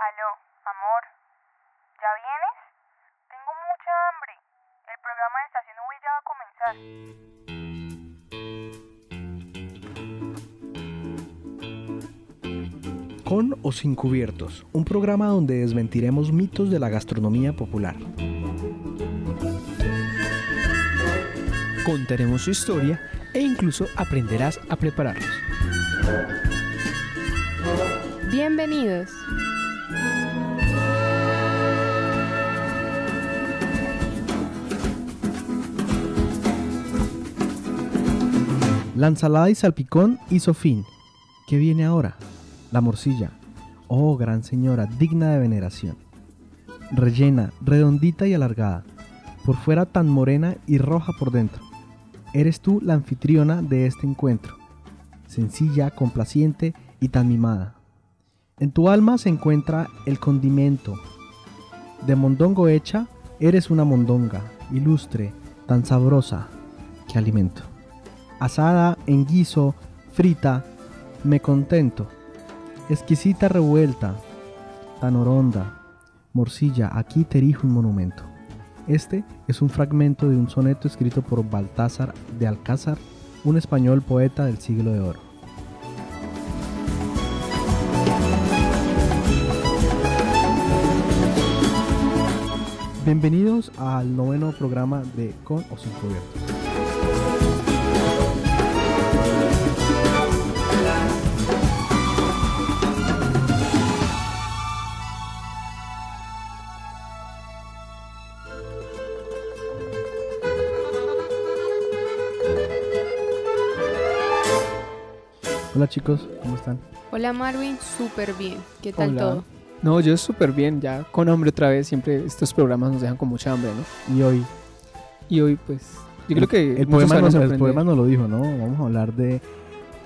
Aló, amor. ¿Ya vienes? Tengo mucha hambre. El programa de Estación V ya va a comenzar. Con o sin cubiertos, un programa donde desmentiremos mitos de la gastronomía popular. Contaremos su historia e incluso aprenderás a prepararlos. Bienvenidos. La ensalada y salpicón hizo fin. ¿Qué viene ahora? La morcilla. Oh, gran señora, digna de veneración. Rellena, redondita y alargada. Por fuera tan morena y roja por dentro. Eres tú la anfitriona de este encuentro. Sencilla, complaciente y tan mimada. En tu alma se encuentra el condimento. De mondongo hecha, eres una mondonga, ilustre, tan sabrosa. que alimento! Asada, en guiso, frita, me contento. Exquisita revuelta, tan oronda. Morcilla, aquí te erijo un monumento. Este es un fragmento de un soneto escrito por Baltázar de Alcázar, un español poeta del siglo de oro. Bienvenidos al noveno programa de Con o Sin Cubiertos. Chicos, ¿cómo están? Hola Marvin, súper bien. ¿Qué tal Hola. todo? No, yo súper bien, ya con hambre otra vez, siempre estos programas nos dejan con mucha hambre, ¿no? Y hoy Y hoy pues, yo creo que el poema, nos, el poema nos lo dijo, ¿no? Vamos a hablar de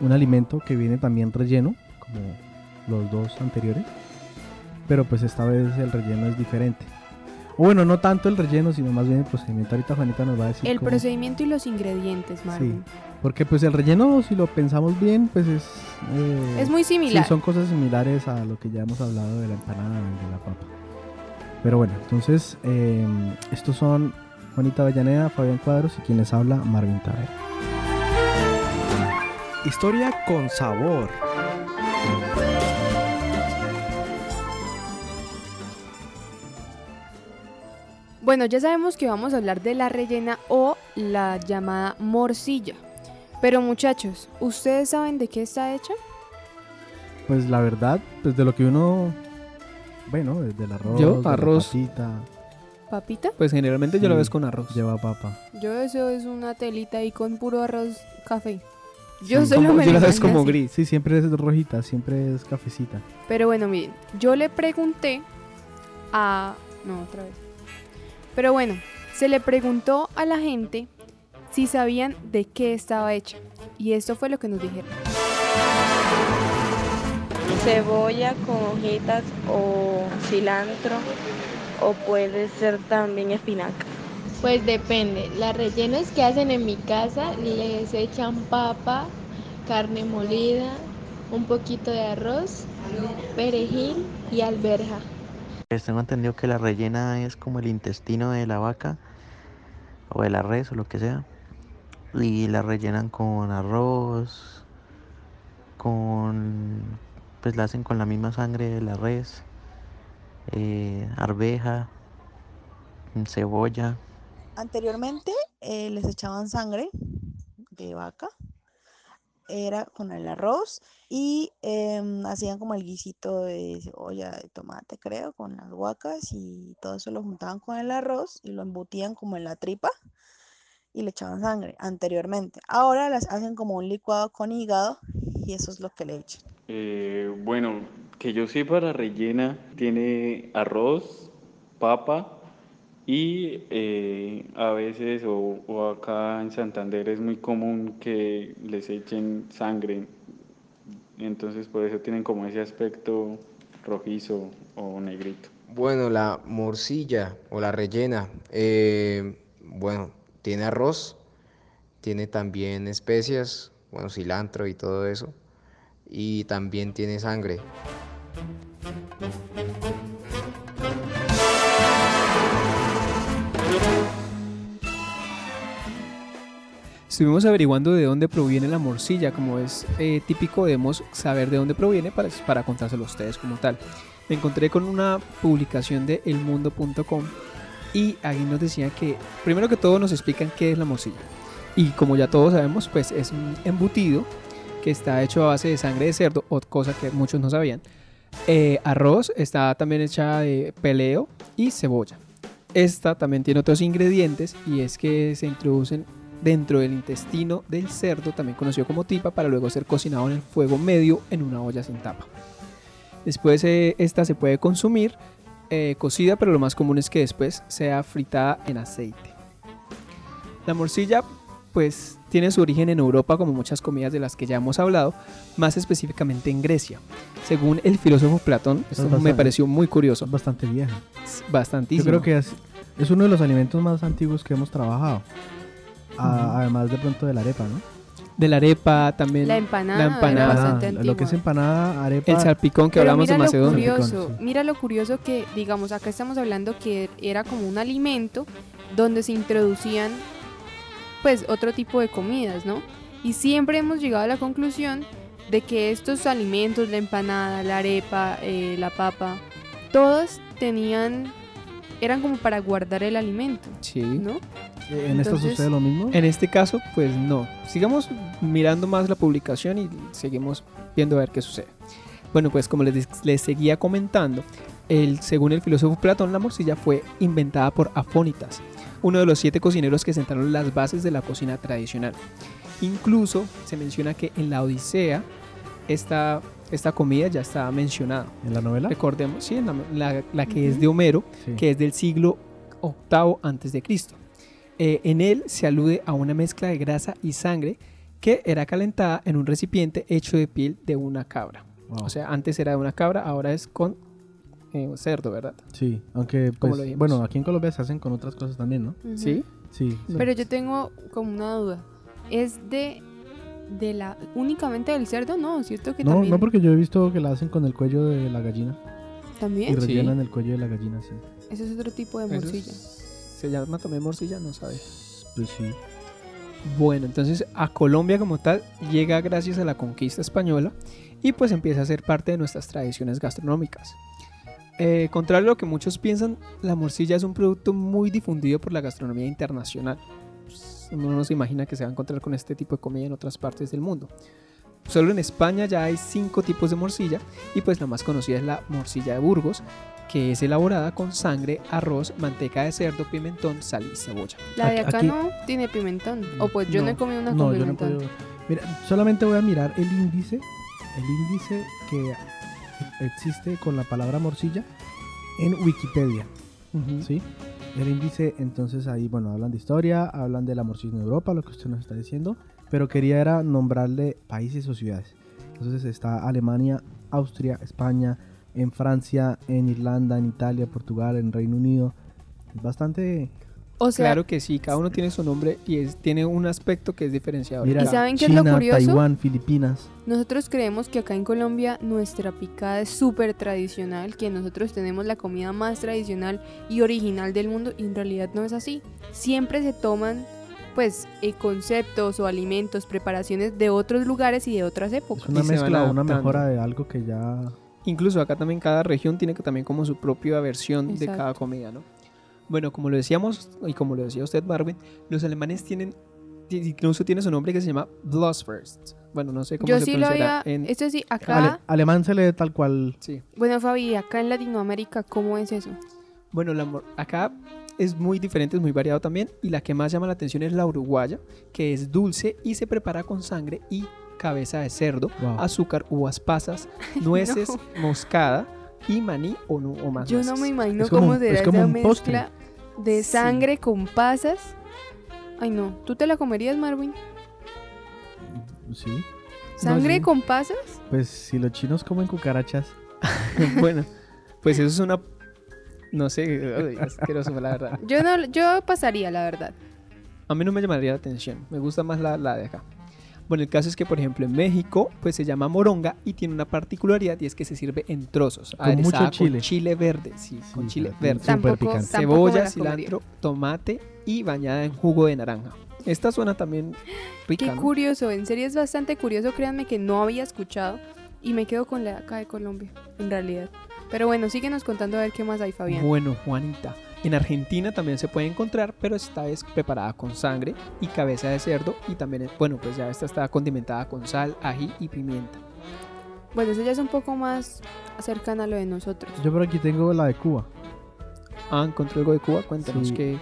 un alimento que viene también relleno, como los dos anteriores, pero pues esta vez el relleno es diferente. O bueno, no tanto el relleno, sino más bien el procedimiento. Ahorita Juanita nos va a decir El cómo- procedimiento y los ingredientes, Marvin. Porque pues el relleno, si lo pensamos bien, pues es... eh, Es muy Sí, similar. son cosas similares a lo que ya hemos hablado de la empanada y de la papa. Pero bueno, entonces eh, estos son Juanita Avellaneda, Fabián Cuadros y quien les habla, Marvin Tavera. Historia con sabor. Bueno, ya sabemos que vamos a hablar de la rellena o la llamada morcilla. Pero muchachos, ¿ustedes saben de qué está hecha? Pues la verdad, pues de lo que uno... Bueno, desde el arroz, Yo, de la arroz. papita, ¿Papita? Pues generalmente yo lo ves con arroz. lleva papa. Yo eso es una telita ahí con puro arroz café. Yo Sí. solo me yo lo la ves como así. gris. Sí, siempre es rojita, siempre es cafecita. Pero bueno, miren, yo le pregunté a... No, otra vez. Pero bueno, se le preguntó a la gente si sabían de qué estaba hecha. Y esto fue lo que nos dijeron. cebolla con hojitas o cilantro o puede ser también espinaca. Pues depende. Las rellenas que hacen en mi casa les echan papa, carne molida, un poquito de arroz, perejil y alberja. Pues tengo entendido que la rellena es como el intestino de la vaca o de la res o lo que sea. Y la rellenan con arroz, con... pues la hacen con la misma sangre de la res, eh, arveja, cebolla. Anteriormente eh, les echaban sangre de vaca, era con el arroz y em, hacían como el guisito de cebolla, de tomate, creo, con las guacas y todo eso lo juntaban con el arroz y lo embutían como en la tripa y le echaban sangre anteriormente. Ahora las hacen como un licuado con hígado y eso es lo que le echan. Eh, bueno, que yo sepa, la rellena tiene arroz, papa y eh, a veces, o, o acá en Santander es muy común que les echen sangre. Entonces por eso tienen como ese aspecto rojizo o negrito. Bueno, la morcilla o la rellena, eh, bueno, tiene arroz, tiene también especias, bueno, cilantro y todo eso, y también tiene sangre. Estuvimos averiguando de dónde proviene la morcilla, como es eh, típico debemos saber de dónde proviene para, para contárselo a ustedes como tal. Me encontré con una publicación de elmundo.com y ahí nos decían que, primero que todo nos explican qué es la morcilla. Y como ya todos sabemos, pues es un embutido que está hecho a base de sangre de cerdo, o cosa que muchos no sabían. Eh, arroz está también hecha de peleo y cebolla. Esta también tiene otros ingredientes y es que se introducen dentro del intestino del cerdo, también conocido como tipa, para luego ser cocinado en el fuego medio en una olla sin tapa. Después eh, esta se puede consumir eh, cocida, pero lo más común es que después sea fritada en aceite. La morcilla pues tiene su origen en Europa como muchas comidas de las que ya hemos hablado, más específicamente en Grecia. Según el filósofo Platón, esto me bastante- pareció muy curioso, Bastante vieja. bastantísimo. Yo creo que es, es uno de los alimentos más antiguos que hemos trabajado. A- Ujú. Además de pronto de la arepa, ¿no? de la arepa también, La empanada, la empanada, lo que es empanada, arepa. el salpicón que Pero hablamos de mira lo Macedonia. curioso, Salpicón, sí. mira lo curioso que, digamos, acá estamos hablando que era como un alimento donde se introducían, pues, otro tipo de comidas, ¿no? Y siempre hemos llegado a la conclusión de que estos alimentos, la empanada, la arepa, eh, la papa, todos tenían, eran como para guardar el alimento, Sí. ¿no? Eh, ¿En esto Entonces- sucede lo mismo? En este caso, pues no. Sigamos mirando más la publicación y seguimos viendo a ver qué sucede. Bueno, pues como les, les seguía comentando, el, según el filósofo Platón, la morcilla fue inventada por Afónitas, uno de los siete cocineros que sentaron las bases de la cocina tradicional. Incluso se menciona que en la Odisea esta, esta comida ya estaba mencionada. ¿En la novela? Recordemos, sí, en la, la- la que es Ujú. de Homero, Sí. que es del siglo VIII antes de Cristo. Eh, en él se alude a una mezcla de grasa y sangre que era calentada en un recipiente hecho de piel de una cabra. Wow. O sea, antes era de una cabra, ahora es con eh, cerdo, ¿verdad? Sí, aunque pues, lo bueno, aquí en Colombia se hacen con otras cosas también, ¿no? Sí. Sí. Pero yo tengo como una duda. ¿Es de, de la únicamente del cerdo? No, ¿cierto que No, también? no porque yo he visto que la hacen con el cuello de la gallina y ¿También? Sí. rellenan el cuello de la gallina, sí. Ese es otro tipo de Eso es- morcilla. Se llama también morcilla, no sabe. Pues sí. Bueno, entonces a Colombia como tal llega gracias a la conquista española y pues empieza a ser parte de nuestras tradiciones gastronómicas. Eh, contrario a lo que muchos piensan, la morcilla es un producto muy difundido por la gastronomía internacional. Pues, uno no se imagina que se va a encontrar con este tipo de comida en otras partes del mundo. Solo en España ya hay cinco tipos de morcilla y pues la más conocida es la morcilla de Burgos, que es elaborada con sangre, arroz, manteca de cerdo, pimentón, sal y cebolla. La de acá aquí- no tiene pimentón. O pues yo no, he comido una con No, yo no pimentón. puedo. Mira, solamente voy a mirar el índice, el índice que existe con la palabra morcilla en Wikipedia, ¿sí? El índice, entonces ahí, bueno, hablan de historia, hablan de la morcilla en Europa, lo que usted nos está diciendo, pero quería era nombrarle países o ciudades. Entonces está Alemania, Austria, España, en Francia, en Irlanda, en Italia, Portugal, en Reino Unido. Es bastante... O sea, claro que sí, cada uno tiene su nombre y es, tiene un aspecto que es diferenciador. Mira, ¿Y saben qué es lo China, curioso? Taiwán, Filipinas. nosotros creemos que acá en Colombia nuestra picada es súper tradicional, que nosotros tenemos la comida más tradicional y original del mundo y en realidad no es así. Siempre se toman pues eh, conceptos o alimentos, preparaciones de otros lugares y de otras épocas. Es una Y mezcla una mejora de algo que ya... Incluso acá también cada región tiene que también como su propia versión de Exacto. cada comida, ¿no? Bueno, como lo decíamos y como lo decía usted, Marvin, los alemanes tienen, incluso tiene su nombre que se llama Blosfurst. Bueno, no sé cómo Yo se sí lo pronunciará había, en... esto sí, acá, Ale- alemán se lee tal cual. Sí. bueno Fabi, acá en Latinoamérica, ¿cómo es eso? Bueno, la acá es muy diferente, es muy variado también. Y la que más llama la atención es la uruguaya, que es dulce y se prepara con sangre y cabeza de cerdo, Wow. azúcar, uvas pasas, nueces, moscada y maní o, no, o más Yo no me imagino Es como cómo un- será es como esa un postre. mezcla de Sí. sangre con pasas. Ay no, ¿tú te la comerías, Marvin? Sí. ¿Sangre sí. con pasas? Pues si los chinos comen cucarachas. bueno, pues eso es una... No sé, asqueroso, la verdad. Yo no, yo pasaría, la verdad. A mí no me llamaría la atención. Me gusta más la, la de acá. Bueno, el caso es que, por ejemplo, en México, pues se llama moronga y tiene una particularidad y es que se sirve en trozos, Con mucho chile. con chile verde, sí, con Sí, chile claro, verde. súper Tampoco- picante. Cebolla, cilantro, tomate y bañada en jugo de naranja. Esta suena también rica, Qué ¿no? curioso, en serio es bastante curioso, créanme que no había escuchado y me quedo con la de acá de Colombia, en realidad. Pero bueno, síguenos contando a ver qué más hay, Fabián. Bueno, Juanita. En Argentina también se puede encontrar, pero esta vez preparada con sangre y cabeza de cerdo y también, bueno, pues ya esta está condimentada con sal, ají y pimienta. Bueno, eso ya es un poco más cercana a lo de nosotros. Yo por aquí tengo la de Cuba. Ah, encontré algo de Cuba, cuéntanos Sí. que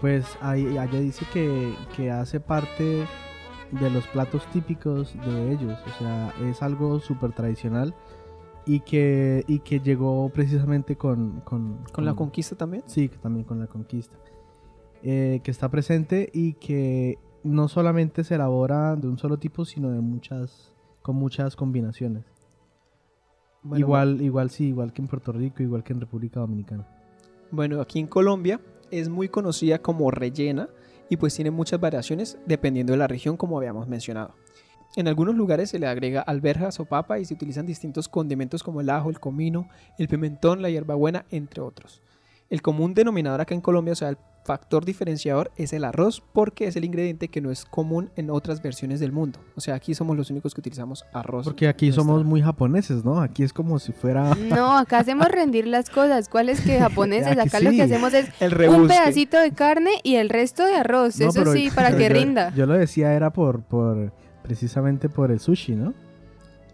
Pues ahí, allá dice que, que hace parte de los platos típicos de ellos. O sea, es algo súper tradicional y que, y que llegó precisamente con... Con, con la conquista también. Sí, también con la conquista. Eh, que está presente y que no solamente se elabora de un solo tipo, sino de muchas, con muchas combinaciones. Bueno, igual, igual sí, igual que en Puerto Rico, igual que en República Dominicana. Bueno, aquí en Colombia es muy conocida como rellena y pues tiene muchas variaciones dependiendo de la región como habíamos mencionado. En algunos lugares se le agrega alberjas o papa y se utilizan distintos condimentos como el ajo, el comino, el pimentón, la hierbabuena, entre otros. El común denominador acá en Colombia, o sea, el factor diferenciador es el arroz porque es el ingrediente que no es común en otras versiones del mundo. O sea, aquí somos los únicos que utilizamos arroz. Porque aquí Nuestra- somos muy japoneses, ¿no? Aquí es como si fuera... No, acá hacemos rendir las cosas. ¿Cuál es que japoneses? Acá lo que hacemos es El un pedacito de carne y el resto de arroz. No, Eso pero- sí, para pero que yo- rinda. Yo lo decía era por, por precisamente por el sushi, ¿no?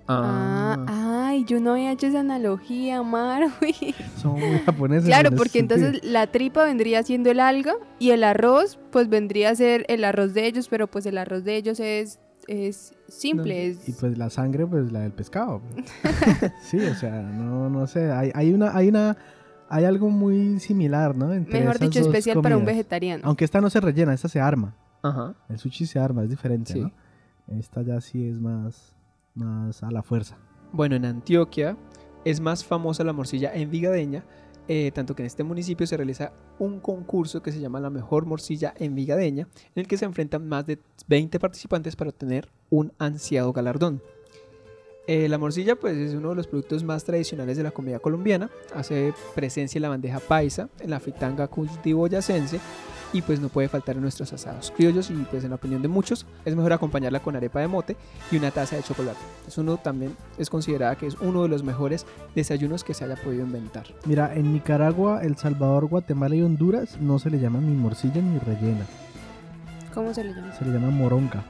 Ah, ay, yo no había hecho esa analogía, Marwi. Somos muy japoneses. Claro, en porque sentido. entonces la tripa vendría siendo el alga y el arroz, pues vendría a ser el arroz de ellos, pero pues el arroz de ellos es, es simple. es- Y pues la sangre, pues la del pescado. sí, o sea, no, no sé. Hay, hay una, hay una, hay algo muy similar, ¿no? Entre mejor dicho, especial para un vegetariano. Aunque esta no se rellena, esta se arma. Ajá. El sushi se arma, es diferente, Sí. ¿no? Esta ya sí es más, más a la fuerza. Bueno, en Antioquia es más famosa la morcilla envigadeña, eh, tanto que en este municipio se realiza un concurso que se llama la mejor morcilla envigadeña, en el que se enfrentan más de 20 participantes para obtener un ansiado galardón. Eh, la morcilla pues es uno de los productos más tradicionales de la comida colombiana, hace presencia en la bandeja paisa, en la fritanga cultivo boyacense y pues no puede faltar en nuestros asados criollos y pues en la opinión de muchos es mejor acompañarla con arepa de mote y una taza de chocolate. Es uno también es considerada que es uno de los mejores desayunos que se haya podido inventar. Mira, en Nicaragua, El Salvador, Guatemala y Honduras no se le llama ni morcilla ni rellena. ¿Cómo se le llama? Se le llama. Moronga.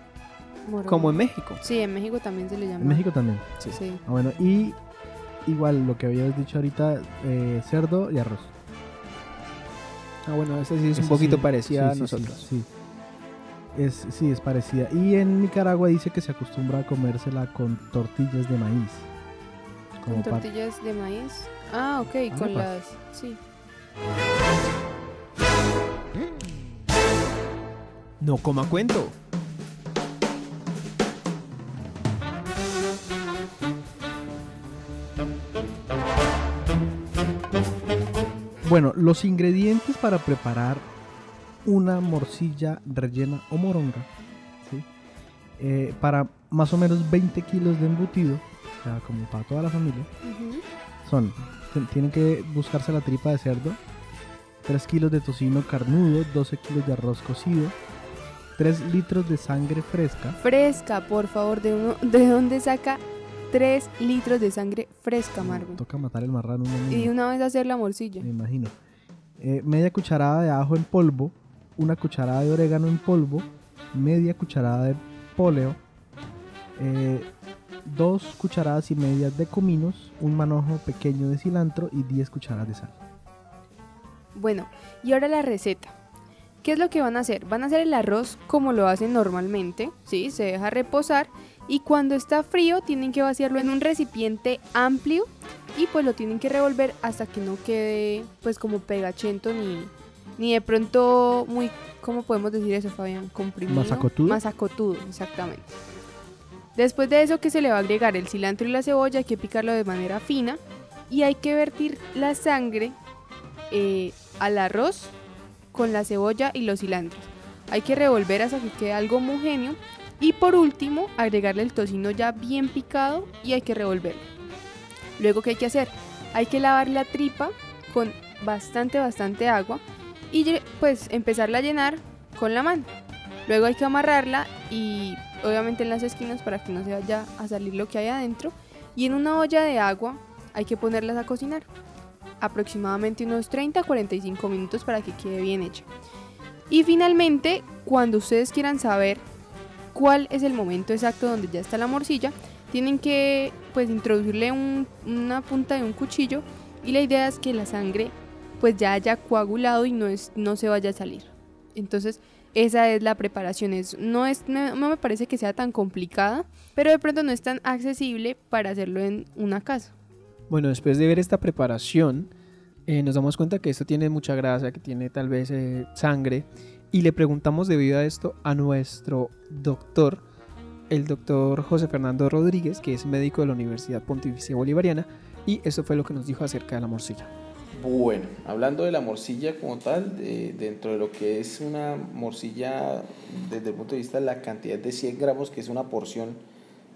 Como en México. Sí, en México también se le llama. En México también. Sí. Ah, bueno, y igual lo que habías dicho ahorita, eh, cerdo y arroz. Ah, bueno, esta sí es un poquito sí, parecida sí, a sí, nosotros. Sí, sí. Es, sí, es parecida. Y en Nicaragua dice que se acostumbra a comérsela con tortillas de maíz. Con tortillas de maíz. Ah, ok, con Arepas. las... Sí. No coma cuento. Bueno, los ingredientes para preparar una morcilla rellena o moronga, ¿sí? Eh, para más o menos 20 kilos de embutido, o sea, como para toda la familia, son, tienen que buscarse la tripa de cerdo, 3 kilos de tocino carnudo, 12 kilos de arroz cocido, 3 litros de sangre fresca, Fresca, por favor, ¿de, uno- ¿de dónde saca 3 litros de sangre fresca, Marvin? toca matar el marrano Y de una vez hacer la morcilla. me imagino. Eh, media cucharada de ajo en polvo, una cucharada de orégano en polvo, media cucharada de poleo, eh, dos cucharadas y medias de cominos, un manojo pequeño de cilantro y 10 cucharadas de sal. Bueno, y ahora la receta. ¿Qué es lo que van a hacer? Van a hacer el arroz como lo hacen normalmente, ¿sí? Se deja reposar y cuando está frío tienen que vaciarlo en un recipiente amplio y pues lo tienen que revolver hasta que no quede pues como pegachento ni, ni de pronto muy, ¿cómo podemos decir eso Fabián? Comprimido. ¿Masacotudo? Masacotudo, exactamente. Después de eso que se le va a agregar el cilantro y la cebolla, hay que picarlo de manera fina y hay que vertir la sangre eh, al arroz con la cebolla y los cilantros. Hay que revolver hasta que quede algo homogéneo Y por último, agregarle el tocino ya bien picado y hay que revolverlo. Luego, ¿qué hay que hacer? Hay que lavar la tripa con bastante, bastante agua y pues empezarla a llenar con la mano. Luego hay que amarrarla y obviamente en las esquinas para que no se vaya a salir lo que hay adentro. Y en una olla de agua hay que ponerlas a cocinar. Aproximadamente unos 30 a 45 minutos para que quede bien hecha. Y finalmente, cuando ustedes quieran saber cuál es el momento exacto donde ya está la morcilla, tienen que pues introducirle un- una punta de un cuchillo y la idea es que la sangre pues ya haya coagulado y no, es, no se vaya a salir. Entonces esa es la preparación. Es, no, es, no me parece que sea tan complicada, pero de pronto no es tan accesible para hacerlo en una casa. Bueno, después de ver esta preparación, eh, nos damos cuenta que esto tiene mucha grasa, que tiene tal vez eh, sangre, y le preguntamos debido a esto a nuestro doctor, el doctor José Fernando Rodríguez, que es médico de la Universidad Pontificia Bolivariana, y eso fue lo que nos dijo acerca de la morcilla. Bueno, hablando de la morcilla como tal, dentro de lo que es una morcilla desde el punto de vista de la cantidad de 100 gramos, que es una porción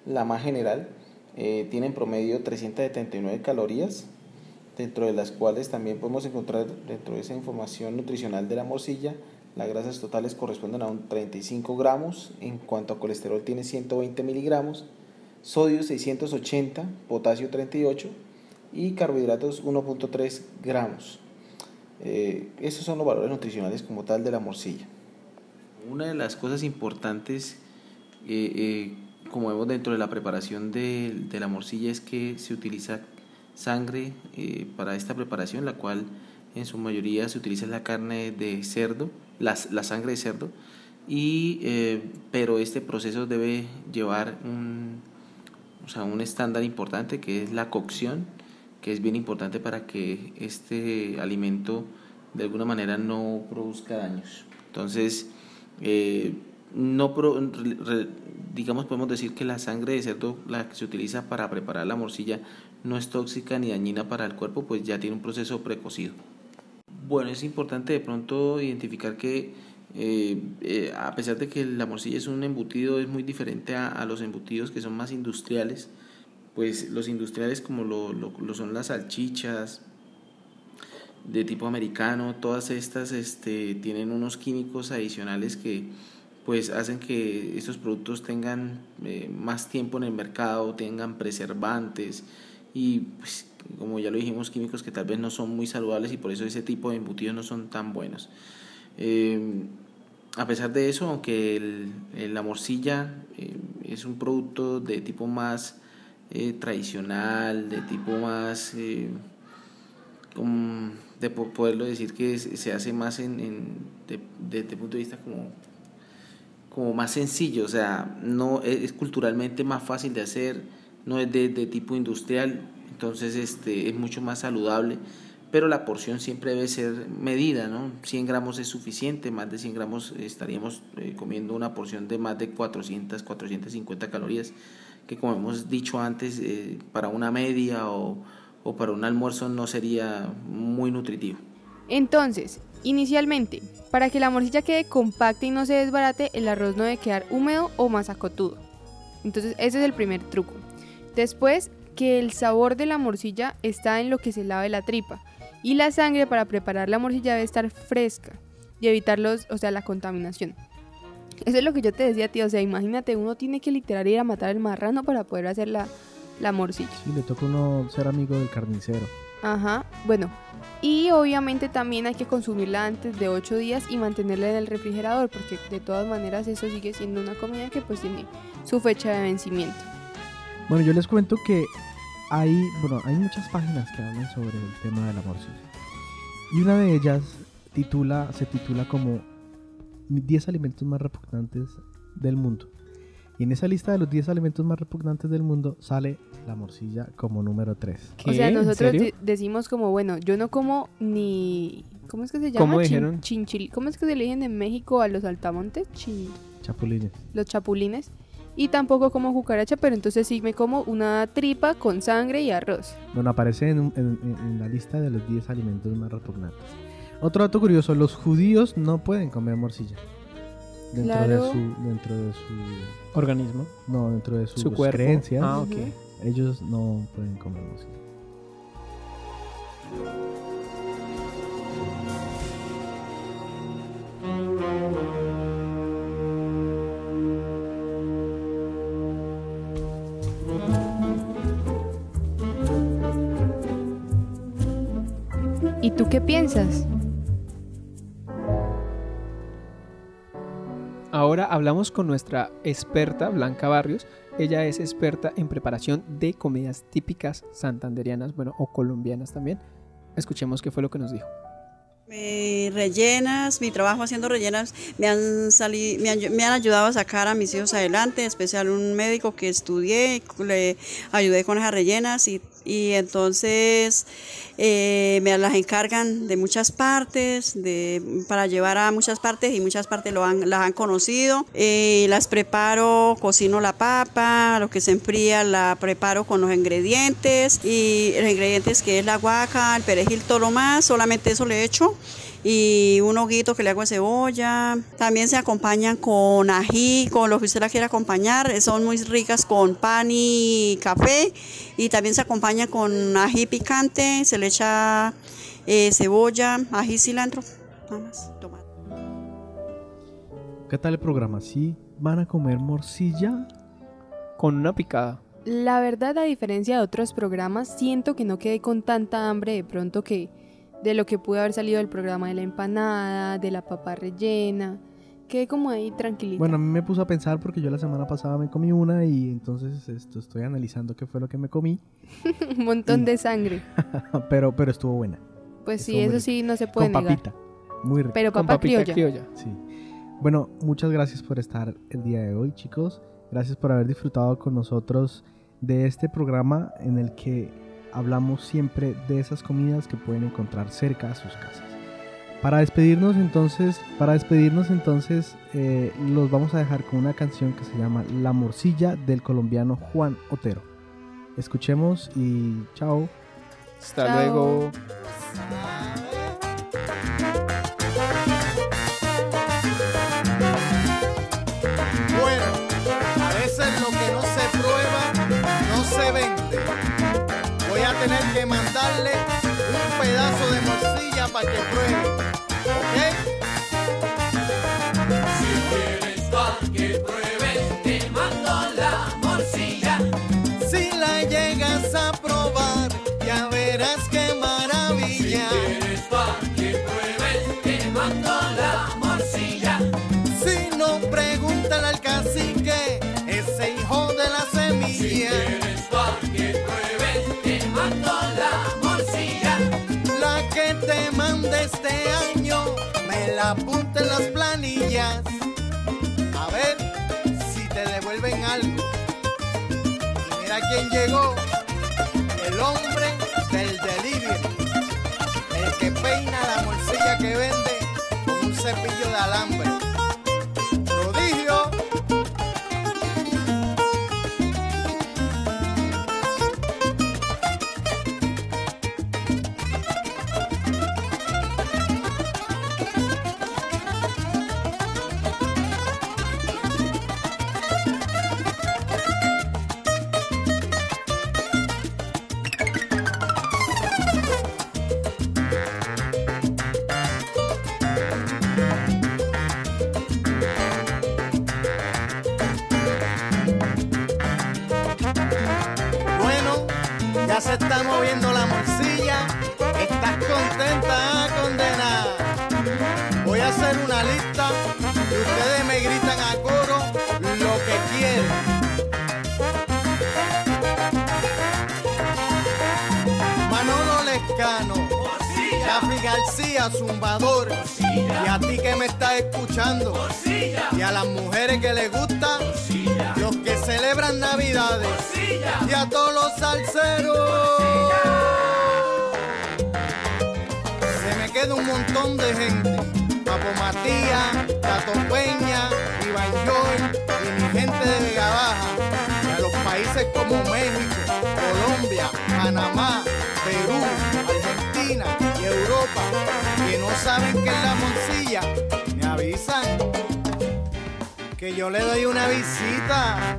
la más general, eh, tiene en promedio 379 calorías, dentro de las cuales también podemos encontrar dentro de esa información nutricional de la morcilla, las grasas totales corresponden a un 35 gramos, en cuanto a colesterol tiene 120 miligramos, sodio 680, potasio 38 y carbohidratos 1.3 gramos. Eh, esos son los valores nutricionales como tal de la morcilla. Una de las cosas importantes, eh, eh, como vemos dentro de la preparación de, de la morcilla, es que se utiliza sangre para esta preparación, la cual en su mayoría se utiliza la carne de cerdo, la, sangre de cerdo, y, eh, pero este proceso debe llevar un, o sea, un estándar importante que es la cocción, que es bien importante para que este alimento de alguna manera no produzca daños. Entonces, eh, no pro- digamos podemos decir que la sangre de cerdo la que se utiliza para preparar la morcilla no es tóxica ni dañina para el cuerpo pues ya tiene un proceso precocido bueno es importante de pronto identificar que eh, eh, a pesar de que la morcilla es un embutido es muy diferente a, los embutidos que son más industriales pues los industriales como lo, lo son las salchichas de tipo americano, todas estas este, tienen unos químicos adicionales que pues hacen que estos productos tengan eh, más tiempo en el mercado, tengan preservantes y pues, como ya lo dijimos, químicos que tal vez no son muy saludables y por eso ese tipo de embutidos no son tan buenos. Eh, a pesar de eso, aunque el, la morcilla eh, es un producto de tipo más eh, tradicional, de tipo más... como de po- poderlo decir que se hace más en, en de, desde el punto de vista como, como más sencillo, o sea, no es, culturalmente más fácil de hacer, no es de tipo industrial, entonces este es mucho más saludable, pero la porción siempre debe ser medida, ¿no? 100 gramos es suficiente, más de 100 gramos estaríamos eh, comiendo una porción de más de 400, 450 calorías, que como hemos dicho antes, eh, para una media o, o para un almuerzo no sería muy nutritivo. Entonces, inicialmente, para que la morcilla quede compacta y no se desbarate, el arroz no debe quedar húmedo o masacotudo. Entonces, ese es el primer truco. Después, que el sabor de la morcilla está en lo que se lave la tripa. Y la sangre para preparar la morcilla debe estar fresca y evitar los, o sea, la contaminación. Eso es lo que yo te decía, tío. O sea, imagínate, uno tiene que literal ir a matar el marrano para poder hacer la, la morcilla. Sí, le toca a uno ser amigo del carnicero. Ajá, bueno. Y obviamente también hay que consumirla antes de 8 días y mantenerla en el refrigerador, porque de todas maneras eso sigue siendo una comida que pues tiene su fecha de vencimiento. Bueno, yo les cuento que hay, bueno, hay muchas páginas que hablan sobre el tema de la morcilla. Y una de ellas titula, se titula como 10 alimentos más repugnantes del mundo. Y en esa lista de los 10 alimentos más repugnantes del mundo sale la morcilla como número 3. O sea, nosotros de- decimos como, bueno, yo no como ni... ¿Cómo es que se llama? ¿Cómo Chin- dijeron? chinchil- ¿Cómo es que se le dicen en México a los altamontes? Chin- Chapulines. los chapulines. Y tampoco como cucaracha, pero entonces sí me como una tripa con sangre y arroz. Bueno, aparece en, un- en- la lista de los 10 alimentos más repugnantes. Otro dato curioso, los judíos no pueden comer morcilla. dentro Claro. de su dentro de su Organismo. no dentro de sus Su cuerpo. creencias Ah, ok. ellos no pueden comer morcilla ¿Y tú qué piensas? Ahora hablamos con nuestra experta Blanca Barrios. Ella es experta en preparación de comidas típicas santanderianas, bueno, o colombianas también. Escuchemos qué fue lo que nos dijo. Eh, rellenas, mi trabajo haciendo rellenas me han, sali- me, han, me han ayudado a sacar a mis hijos adelante, en especial un médico que estudié, le ayudé con esas rellenas y, y entonces eh, me las encargan de muchas partes, de, para llevar a muchas partes y muchas partes lo han, las han conocido. Eh, las preparo, cocino la papa, lo que se enfría la preparo con los ingredientes y los ingredientes que es la guaca, el perejil, todo lo más, solamente eso le echo y un hoguito que le hago de cebolla. También se acompañan con ají, con lo que usted la quiera acompañar. Son muy ricas con pan y café. Y también se acompaña con ají picante, se le echa eh, cebolla, ají, cilantro. Nada más, tomate. ¿qué tal el programa? ¿sí van a comer morcilla? Con una picada. La verdad, a diferencia de otros programas, siento que no quedé con tanta hambre de pronto que de lo que pudo haber salido del programa de la empanada, de la papa rellena. Quedé como ahí tranquilita. Bueno, a mí me puso a pensar porque yo la semana pasada me comí una y entonces esto, estoy analizando qué fue lo que me comí, Un montón de sangre. pero, pero estuvo buena. Pues sí, Estuvo muy eso rica. sí no se puede Con negar. papita, muy rica. Pero Con papa papita criolla. criolla. Sí. Bueno, muchas gracias por estar el día de hoy, chicos. Gracias por haber disfrutado con nosotros de este programa en el que hablamos siempre de esas comidas que pueden encontrar cerca a sus casas. Para despedirnos entonces, para despedirnos entonces, eh, los vamos a dejar con una canción que se llama La morcilla del colombiano Juan Otero. Escuchemos y chao. Hasta Chao. luego. Que pruebe. ¿Ok? Si quieres pa' que pruebes, te mando la morcilla. Si la llegas a probar, ya verás qué este año, me la apunte en las planillas. A ver si te devuelven algo. Y mira quién llegó, el hombre del delivery. El que peina la morcilla que vende con un cepillo de alambre. Lescano, Rafi García, zumbador. Y a ti que me estás escuchando. Y a las mujeres que les gusta. Los que celebran Navidades. Y a todos los salseros. Se me queda un montón de gente. Papo Matías, Tato Peña, Iván Joy y mi gente de Vega Baja. Y a los países como México, Colombia, Panamá, Perú, Y Europa que no saben qué es la morcilla, me avisan. que yo le doy una visita.